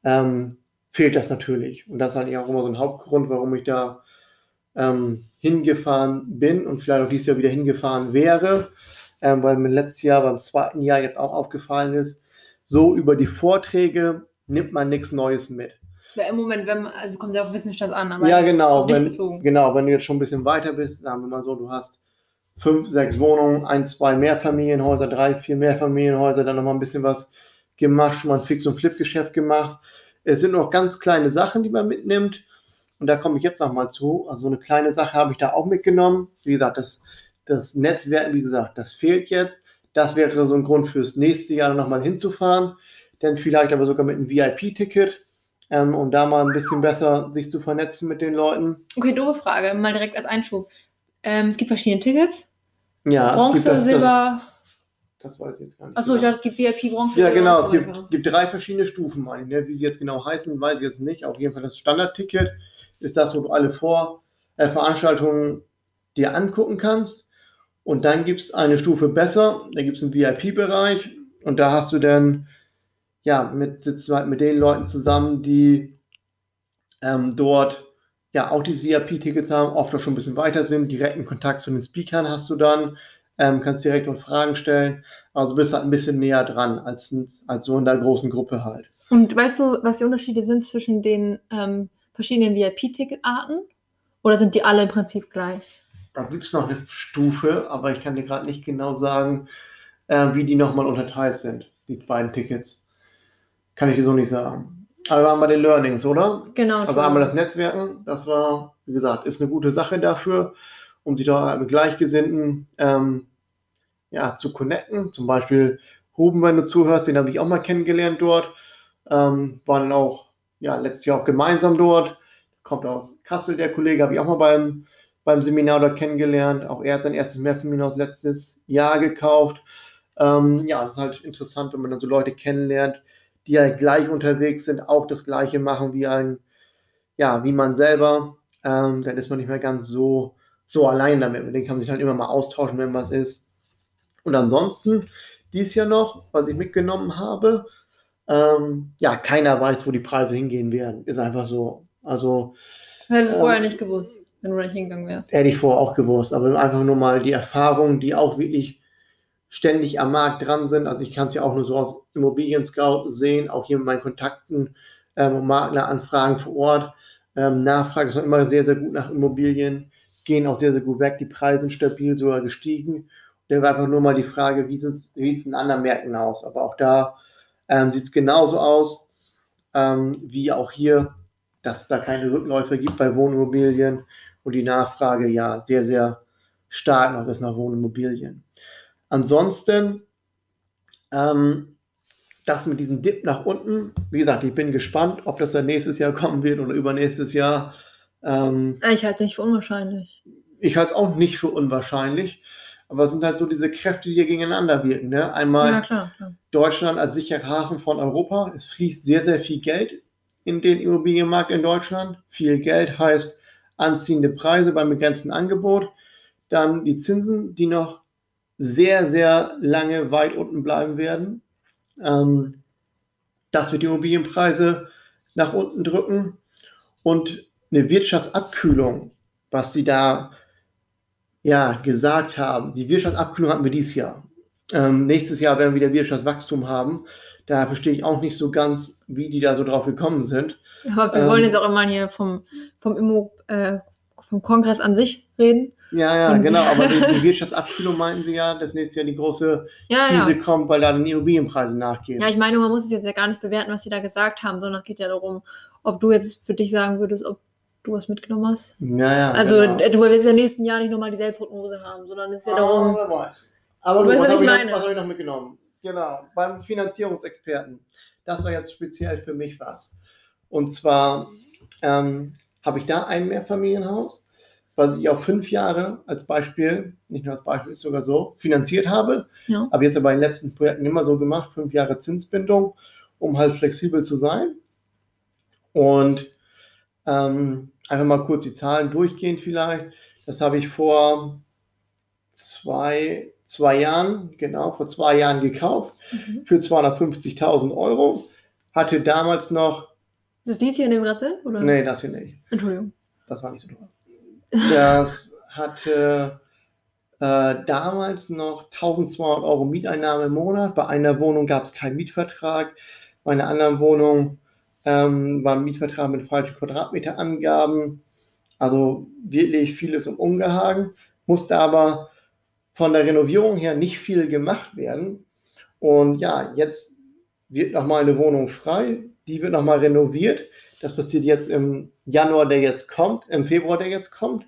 ähm, fehlt das natürlich. Und das ist eigentlich auch immer so ein Hauptgrund, warum ich da ähm, hingefahren bin und vielleicht auch dieses Jahr wieder hingefahren wäre, ähm, weil mir letztes Jahr beim zweiten Jahr jetzt auch aufgefallen ist, so über die Vorträge nimmt man nichts Neues mit. Im Moment, wenn man, also kommt ja auf Wissensstand an, aber ja, genau. Wenn, bezogen. genau, wenn du jetzt schon ein bisschen weiter bist, sagen wir mal so, du hast fünf, sechs Wohnungen, ein, zwei Mehrfamilienhäuser, drei, vier Mehrfamilienhäuser, dann nochmal ein bisschen was gemacht, schon mal ein Fix- und Flip-Geschäft gemacht. Es sind noch ganz kleine Sachen, die man mitnimmt. Und da komme ich jetzt nochmal zu. Also so eine kleine Sache habe ich da auch mitgenommen. Wie gesagt, das, das Netzwerk, wie gesagt, das fehlt jetzt. Das wäre so ein Grund fürs nächste Jahr nochmal hinzufahren. Dann vielleicht aber sogar mit einem VIP-Ticket, ähm, um da mal ein bisschen besser sich zu vernetzen mit den Leuten. Okay, doofe Frage, mal direkt als Einschub. Ähm, es gibt verschiedene Tickets. Ja, es Bronze, gibt das, Silber. Das, das weiß ich jetzt gar nicht. Achso, ich genau. dachte, es gibt VIP, Bronze. Ja, genau. Es gibt, gibt drei verschiedene Stufen, meine ich. Ne? Wie sie jetzt genau heißen, weiß ich jetzt nicht. Auf jeden Fall das Standardticket ist das, wo du alle Vor äh, Veranstaltungen dir angucken kannst. Und dann gibt es eine Stufe besser. Da gibt es einen VIP-Bereich. Und da hast du dann, ja, mit, sitzt du halt mit den Leuten zusammen, die ähm, dort ja auch diese VIP-Tickets haben, oft auch schon ein bisschen weiter sind. Direkten Kontakt zu den Speakern hast du dann. Ähm, kannst direkt dort Fragen stellen. Also bist halt ein bisschen näher dran als, als so in der großen Gruppe halt. Und weißt du, was die Unterschiede sind zwischen den ähm, verschiedenen VIP-Ticketarten? Oder sind die alle im Prinzip gleich? Da gibt es noch eine Stufe, aber ich kann dir gerade nicht genau sagen, äh, wie die nochmal unterteilt sind, die beiden Tickets. Kann ich dir so nicht sagen. Aber wir waren bei den Learnings, oder? Genau. Also einmal das Netzwerken, das war, wie gesagt, ist eine gute Sache dafür, um sich da mit Gleichgesinnten ähm, ja, zu connecten. Zum Beispiel Ruben, wenn du zuhörst, den habe ich auch mal kennengelernt dort. Ähm, waren dann auch ja, letztes Jahr auch gemeinsam dort. Kommt aus Kassel, der Kollege, habe ich auch mal beim, beim Seminar dort kennengelernt. Auch er hat sein erstes Mehrfamilienhaus letztes Jahr gekauft. Ähm, ja, das ist halt interessant, wenn man dann so Leute kennenlernt, die halt gleich unterwegs sind, auch das Gleiche machen wie ein, ja, wie man selber. Ähm, dann ist man nicht mehr ganz so, so allein damit. Mit denen kann man sich halt immer mal austauschen, wenn was ist. Und ansonsten, dies Jahr noch, was ich mitgenommen habe, ähm, ja, keiner weiß, wo die Preise hingehen werden. Ist einfach so. Also Hättest du ähm, vorher nicht gewusst, wenn du nicht hingegangen wärst. hätte ich vorher auch gewusst, aber einfach nur mal die Erfahrungen, die auch wirklich ständig am Markt dran sind. Also ich kann es ja auch nur so aus Immobilien Scout sehen, auch hier mit meinen Kontakten ähm, und Makleranfragen vor Ort. Ähm, Nachfrage ist noch immer sehr, sehr gut nach Immobilien, gehen auch sehr, sehr gut weg. Die Preise sind stabil, sogar gestiegen. Da war einfach nur mal die Frage, wie sieht es in anderen Märkten aus? Aber auch da ähm, sieht es genauso aus, ähm, wie auch hier, dass es da keine Rückläufe gibt bei Wohnimmobilien und die Nachfrage ja sehr, sehr stark noch ist nach Wohnimmobilien. Ansonsten, ähm, das mit diesem Dip nach unten, wie gesagt, ich bin gespannt, ob das dann nächstes Jahr kommen wird oder übernächstes Jahr. Ähm, Ich halte es nicht für unwahrscheinlich. ich halte es auch nicht für unwahrscheinlich, aber es sind halt so diese Kräfte, die hier gegeneinander wirken. Ne? Einmal Ja, klar. klar. Deutschland als sicherer Hafen von Europa. Es fließt sehr, sehr viel Geld in den Immobilienmarkt in Deutschland. Viel Geld heißt anziehende Preise beim begrenzten Angebot. Dann die Zinsen, die noch sehr, sehr lange weit unten bleiben werden. Ähm, das wird die Immobilienpreise nach unten drücken. Und eine Wirtschaftsabkühlung, was sie da ja, gesagt haben. Die Wirtschaftsabkühlung hatten wir dieses Jahr. Ähm, nächstes Jahr werden wir wieder Wirtschaftswachstum haben. Da verstehe ich auch nicht so ganz, wie die da so drauf gekommen sind. Aber wir Ähm, wollen jetzt auch immer hier vom, vom, Immo, äh, vom Kongress an sich reden. Ja, ja, Und- genau. Aber die, die Wirtschaftsabkühlung meinten sie ja, dass nächstes Jahr die große Ja, Krise ja. kommt, weil da die Immobilienpreise nachgehen. Ja, ich meine, man muss es jetzt ja gar nicht bewerten, was sie da gesagt haben, sondern es geht ja darum, ob du jetzt für dich sagen würdest, ob du was mitgenommen hast. ja, ja, Also genau. du wirst ja nächsten Jahr nicht nochmal dieselbe Prognose haben, sondern es ist ja darum. Ah, wer weiß. Aber Du was was habe ich ich, noch- meine. was hab ich noch mitgenommen? Genau, beim Finanzierungsexperten. Das war jetzt speziell für mich was. Und zwar ähm, habe ich da ein Mehrfamilienhaus, was ich auf fünf Jahre als Beispiel, nicht nur als Beispiel, ist sogar so, finanziert habe. Ja. Habe jetzt aber in den letzten Projekten immer so gemacht, fünf Jahre Zinsbindung, um halt flexibel zu sein. Und ähm, einfach mal kurz die Zahlen durchgehen vielleicht. Das habe ich vor zwei, zwei Jahren, genau, vor zwei Jahren gekauft Mhm. für 250.000 Euro. Hatte damals noch, Ist das dies hier in dem? Oder? nee, das hier nicht. Entschuldigung. Das war nicht so teuer. Das hatte äh, damals noch 1200 Euro Mieteinnahme im Monat. Bei einer Wohnung gab es keinen Mietvertrag. Bei einer anderen Wohnung ähm, war ein Mietvertrag mit falschen Quadratmeterangaben. Also wirklich vieles um umgehangen. Musste aber von der Renovierung her nicht viel gemacht werden. Und ja, jetzt wird nochmal eine Wohnung frei. Die wird nochmal renoviert. Das passiert jetzt im Januar, der jetzt kommt, im Februar, der jetzt kommt.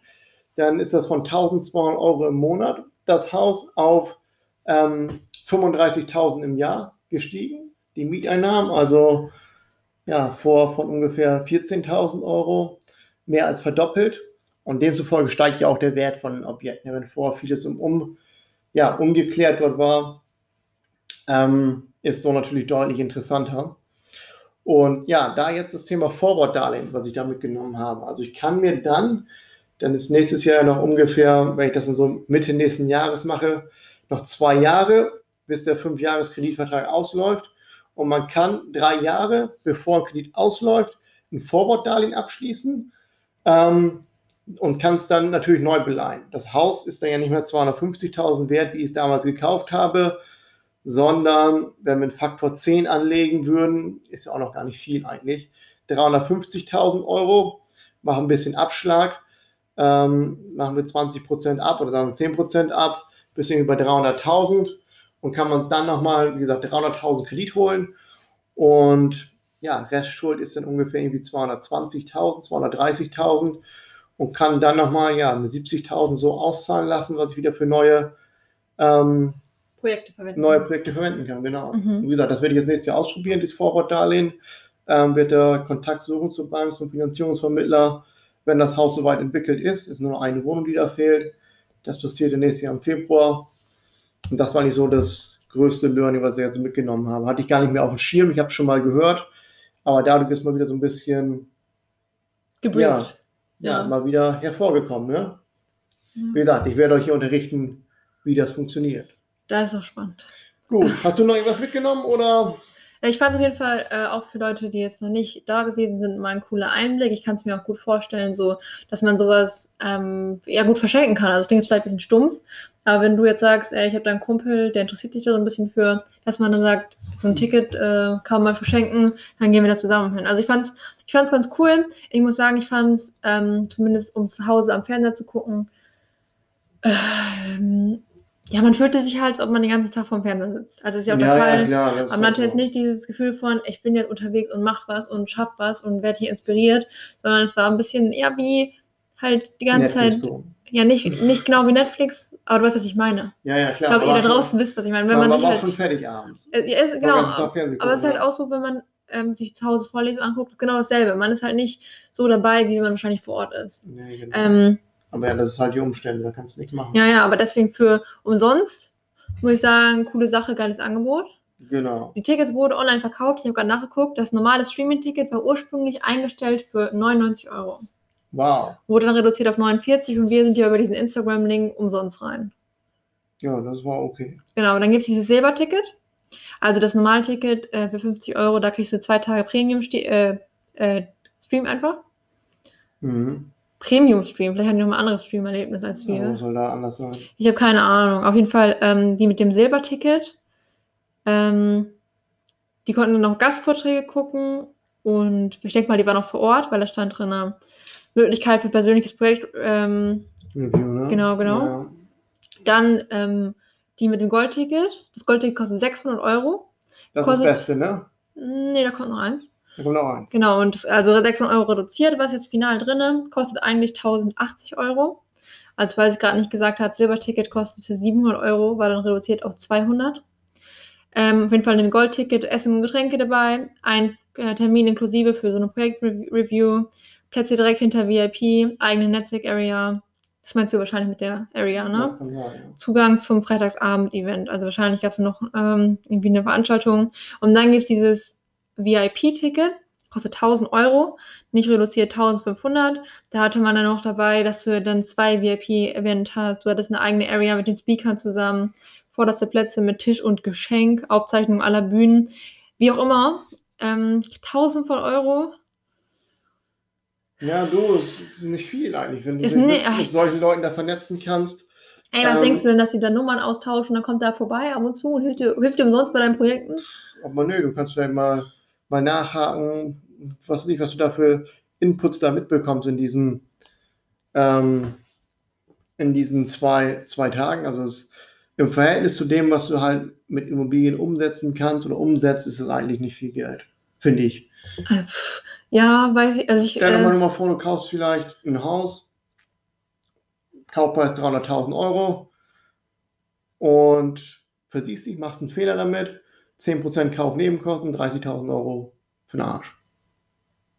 Dann ist das von 1200 Euro im Monat das Haus auf ähm, 35.000 im Jahr gestiegen. Die Mieteinnahmen, also ja, vor von ungefähr 14.000 Euro, mehr als verdoppelt. Und demzufolge steigt ja auch der Wert von Objekten. Wenn vorher vieles um, um, ja, ungeklärt dort war, ähm, ist so natürlich deutlich interessanter. Und ja, da jetzt das Thema Forward-Darlehen, was ich da mitgenommen habe. Also ich kann mir dann, dann ist nächstes Jahr noch ungefähr, wenn ich das dann so Mitte nächsten Jahres mache, noch zwei Jahre, bis der Fünf-Jahres-Kreditvertrag ausläuft. Und man kann drei Jahre, bevor ein Kredit ausläuft, ein Forward-Darlehen abschließen ähm, und kann es dann natürlich neu beleihen. Das Haus ist dann ja nicht mehr 250.000 wert, wie ich es damals gekauft habe, sondern wenn wir einen Faktor 10 anlegen würden, ist ja auch noch gar nicht viel eigentlich, 350.000 Euro, machen ein bisschen Abschlag, ähm, machen wir 20% ab oder sagen wir 10% ab, bis bei 300.000 und kann man dann nochmal, wie gesagt, 300.000 Kredit holen und ja, Restschuld ist dann ungefähr irgendwie 220.000, 230.000 und kann dann nochmal ja, mit 70.000 so auszahlen lassen, was ich wieder für neue ähm, Projekte verwenden. neue Projekte verwenden kann, genau. Mhm. Wie gesagt, das werde ich jetzt nächstes Jahr ausprobieren, dieses Forward-Darlehen. Ähm, wird der Kontakt suchen zur Bank, zum Finanzierungsvermittler, wenn das Haus soweit entwickelt ist. ist nur noch eine Wohnung, die da fehlt. Das passiert nächstes Jahr im Februar. Und das war nicht so das größte Learning, was ich jetzt mitgenommen habe. Hatte ich gar nicht mehr auf dem Schirm, ich habe es schon mal gehört. Aber dadurch ist mal wieder so ein bisschen, Gebrieft. ja, ja, Ja. mal wieder hervorgekommen. Ne? Ja. Wie gesagt, ich werde euch hier unterrichten, wie das funktioniert. Das ist auch spannend. Gut, hast du noch irgendwas mitgenommen oder? Ich fand es auf jeden Fall äh, auch für Leute, die jetzt noch nicht da gewesen sind, mal ein cooler Einblick. Ich kann es mir auch gut vorstellen, so, dass man sowas ähm, ja gut verschenken kann. Also es klingt jetzt vielleicht ein bisschen stumpf, aber wenn du jetzt sagst, ey, ich habe da einen Kumpel, der interessiert sich da so ein bisschen für, dass man dann sagt, so ein Ticket äh, kann man verschenken, dann gehen wir da zusammen hin. Also ich fand es ich fand's ganz cool. Ich muss sagen, ich fand es ähm, zumindest um zu Hause am Fernseher zu gucken, ähm, ja, man fühlte sich halt, als ob man den ganzen Tag vorm Fernseher sitzt. Also ist ja auch der Fall. klar. das ist Aber man halt hatte jetzt nicht dieses Gefühl von, ich bin jetzt unterwegs und mach was und schaff was und werde hier inspiriert, sondern es war ein bisschen eher wie halt die ganze Netflix Zeit, gucken. ja, nicht, nicht genau wie Netflix, aber du weißt, was ich meine. Ja, ja, Ich klar. glaube, ihr da draußen wisst, was ich meine. Wenn man, man war sich auch schon halt, fertig abends. äh, ja, ist, War genau, aber es ist halt auch so, wenn man ähm, sich zu Hause Vorlesungen anguckt, genau dasselbe. Man ist halt nicht so dabei, wie man wahrscheinlich vor Ort ist. ja. Genau. Ähm, aber ja, das ist halt die Umstände, da kannst du nichts machen. ja, ja, aber deswegen für umsonst, muss ich sagen, coole Sache, geiles Angebot. Genau. Die Tickets wurden online verkauft. Ich habe gerade nachgeguckt. Das normale Streaming-Ticket war ursprünglich eingestellt für 99 Euro. Wow. Wurde dann reduziert auf 49 und wir sind ja über diesen Instagram-Link umsonst rein. Ja, das war okay. Genau, dann gibt es dieses Silber-Ticket. Also das Normalticket äh, für 50 Euro, da kriegst du zwei Tage Premium-Stream äh, äh, einfach. Mhm. Premium-Stream, vielleicht haben die noch ein anderes Stream-Erlebnis als wir. Was soll da anders sein? Ich habe keine Ahnung. Auf jeden Fall ähm, die mit dem Silberticket. Ähm, die konnten noch Gastvorträge gucken und ich denke mal, die waren auch vor Ort, weil da stand drin äh, Möglichkeit für persönliches Projekt. Ähm, Review, ne? Genau, genau. Ja. dann ähm, die mit dem Goldticket. Das Goldticket kostet 600 Euro. Das Kostet- ist das Beste, ne? Nee, da kommt noch eins. Da kommt noch eins. Genau, und also 600 Euro reduziert, was jetzt final drinne, kostet eigentlich 1080 Euro. Also, weil sie gerade nicht gesagt hat, Silberticket kostete 700 Euro, war dann reduziert auf 200. Ähm, auf jeden Fall ein Goldticket, Essen und Getränke dabei, ein äh, Termin inklusive für so eine Projektreview, Plätze direkt hinter VIP, eigene Netzwerk-Area. Das meinst du wahrscheinlich mit der Area, ne? Sein, Zugang zum Freitagsabend-Event. Also wahrscheinlich gab es noch ähm, irgendwie eine Veranstaltung. Und dann gibt es dieses VIP-Ticket, kostet 1000 Euro, nicht reduziert 1500. Da hatte man dann noch dabei, dass du dann zwei VIP-Event hast. Du hattest eine eigene Area mit den Speakern zusammen, vorderste Plätze mit Tisch und Geschenk, Aufzeichnung aller Bühnen, wie auch immer. Ähm, 1500 Euro. Ja, du, es ist nicht viel eigentlich, wenn du dich mit, mit solchen Leuten da vernetzen kannst. Ey, was Ähm, denkst du denn, dass sie da Nummern austauschen? Dann kommt er vorbei ab und zu und hilft dir, hilft dir umsonst bei deinen Projekten? Aber nö, du kannst vielleicht mal, mal nachhaken, was weiß ich, was du da für Inputs da mitbekommst in diesen, ähm, in diesen zwei, zwei Tagen. Also es, im Verhältnis zu dem, was du halt mit Immobilien umsetzen kannst oder umsetzt, ist es eigentlich nicht viel Geld, finde ich. Äh, Ja, weiß ich. Also ich. Stell dir Äh, mal vor, du kaufst vielleicht ein Haus, Kaufpreis 300.000 Euro und versiehst dich, machst einen Fehler damit, 10% Kaufnebenkosten, 30.000 Euro für den Arsch.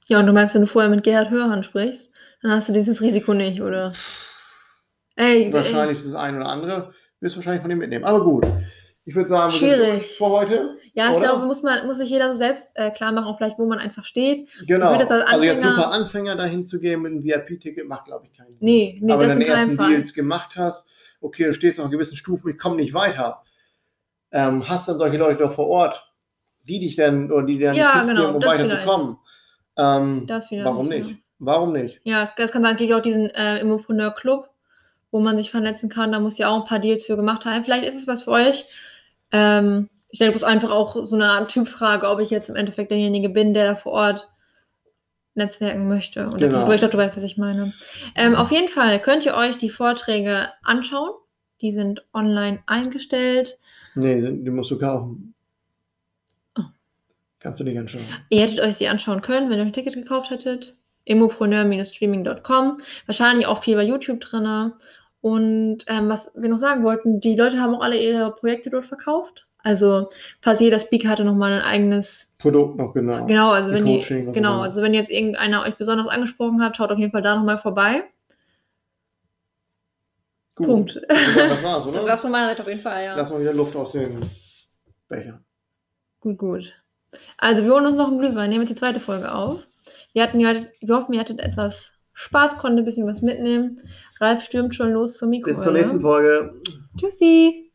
ja, und du meinst, wenn du vorher mit Gerhard Hörhan sprichst, dann hast du dieses Risiko nicht, oder? Ey, Wahrscheinlich ist das ein oder andere, wirst du wahrscheinlich von dem mitnehmen. Aber gut, ich würde sagen, wir sind Schwierig. für heute. Ey, ja, ich oder? glaube, muss, man, muss sich jeder so selbst äh, klar machen, auch vielleicht, wo man einfach steht. Genau. als Also jetzt Anfänger- super Anfänger dahin zu gehen mit einem VIP-Ticket macht, glaube ich, keinen Sinn. Nee, nee, Aber das wenn du in deine ersten. Deals gemacht hast, okay, du stehst auf gewissen Stufe, ich komme nicht weiter. Ähm, hast dann solche Leute doch vor Ort, die dich dann oder die dir dann Ja, Tipps genau, geben, um weiterzukommen. Ähm, warum nicht, nicht? Warum nicht? Ja, es, es kann sein, es gibt ja auch diesen äh, Immopreneur Club, wo man sich vernetzen kann. Da muss ja auch ein paar Deals für gemacht haben. Vielleicht ist es was für euch. Ähm, ich denke, es ist einfach auch so eine Art Typfrage, ob ich jetzt im Endeffekt derjenige bin, der da vor Ort netzwerken möchte. Und Genau. ich glaube, du weißt, was ich meine. Ähm, auf jeden Fall könnt ihr euch die Vorträge anschauen. Die sind online eingestellt. Nee, sind- die musst du kaufen. Oh. Kannst du nicht anschauen. Ihr hättet euch sie anschauen können, wenn ihr ein Ticket gekauft hättet. Immopreneur-streaming.com. Wahrscheinlich auch viel bei YouTube drin. Und ähm, was wir noch sagen wollten, die Leute haben auch alle ihre Projekte dort verkauft. Also fast jeder Speaker hatte nochmal ein eigenes. Produkt noch genau. Genau, also Ein wenn die, Coaching, auch genau, also wenn jetzt irgendeiner euch besonders angesprochen hat, schaut auf jeden Fall da nochmal vorbei. Gut. Punkt. Das war's, oder? Das war's von meiner Seite auf jeden Fall, ja. Lass mal wieder Luft aus den Bechern. Gut, gut. Also wir holen uns noch einen Glühwein, nehmen jetzt die zweite Folge auf. Wir, hatten, wir, hoffen, ihr hattet etwas Spaß, konntet ein bisschen was mitnehmen. Ralf stürmt schon los zum Mikro. Bis zur nächsten Folge. Tschüssi.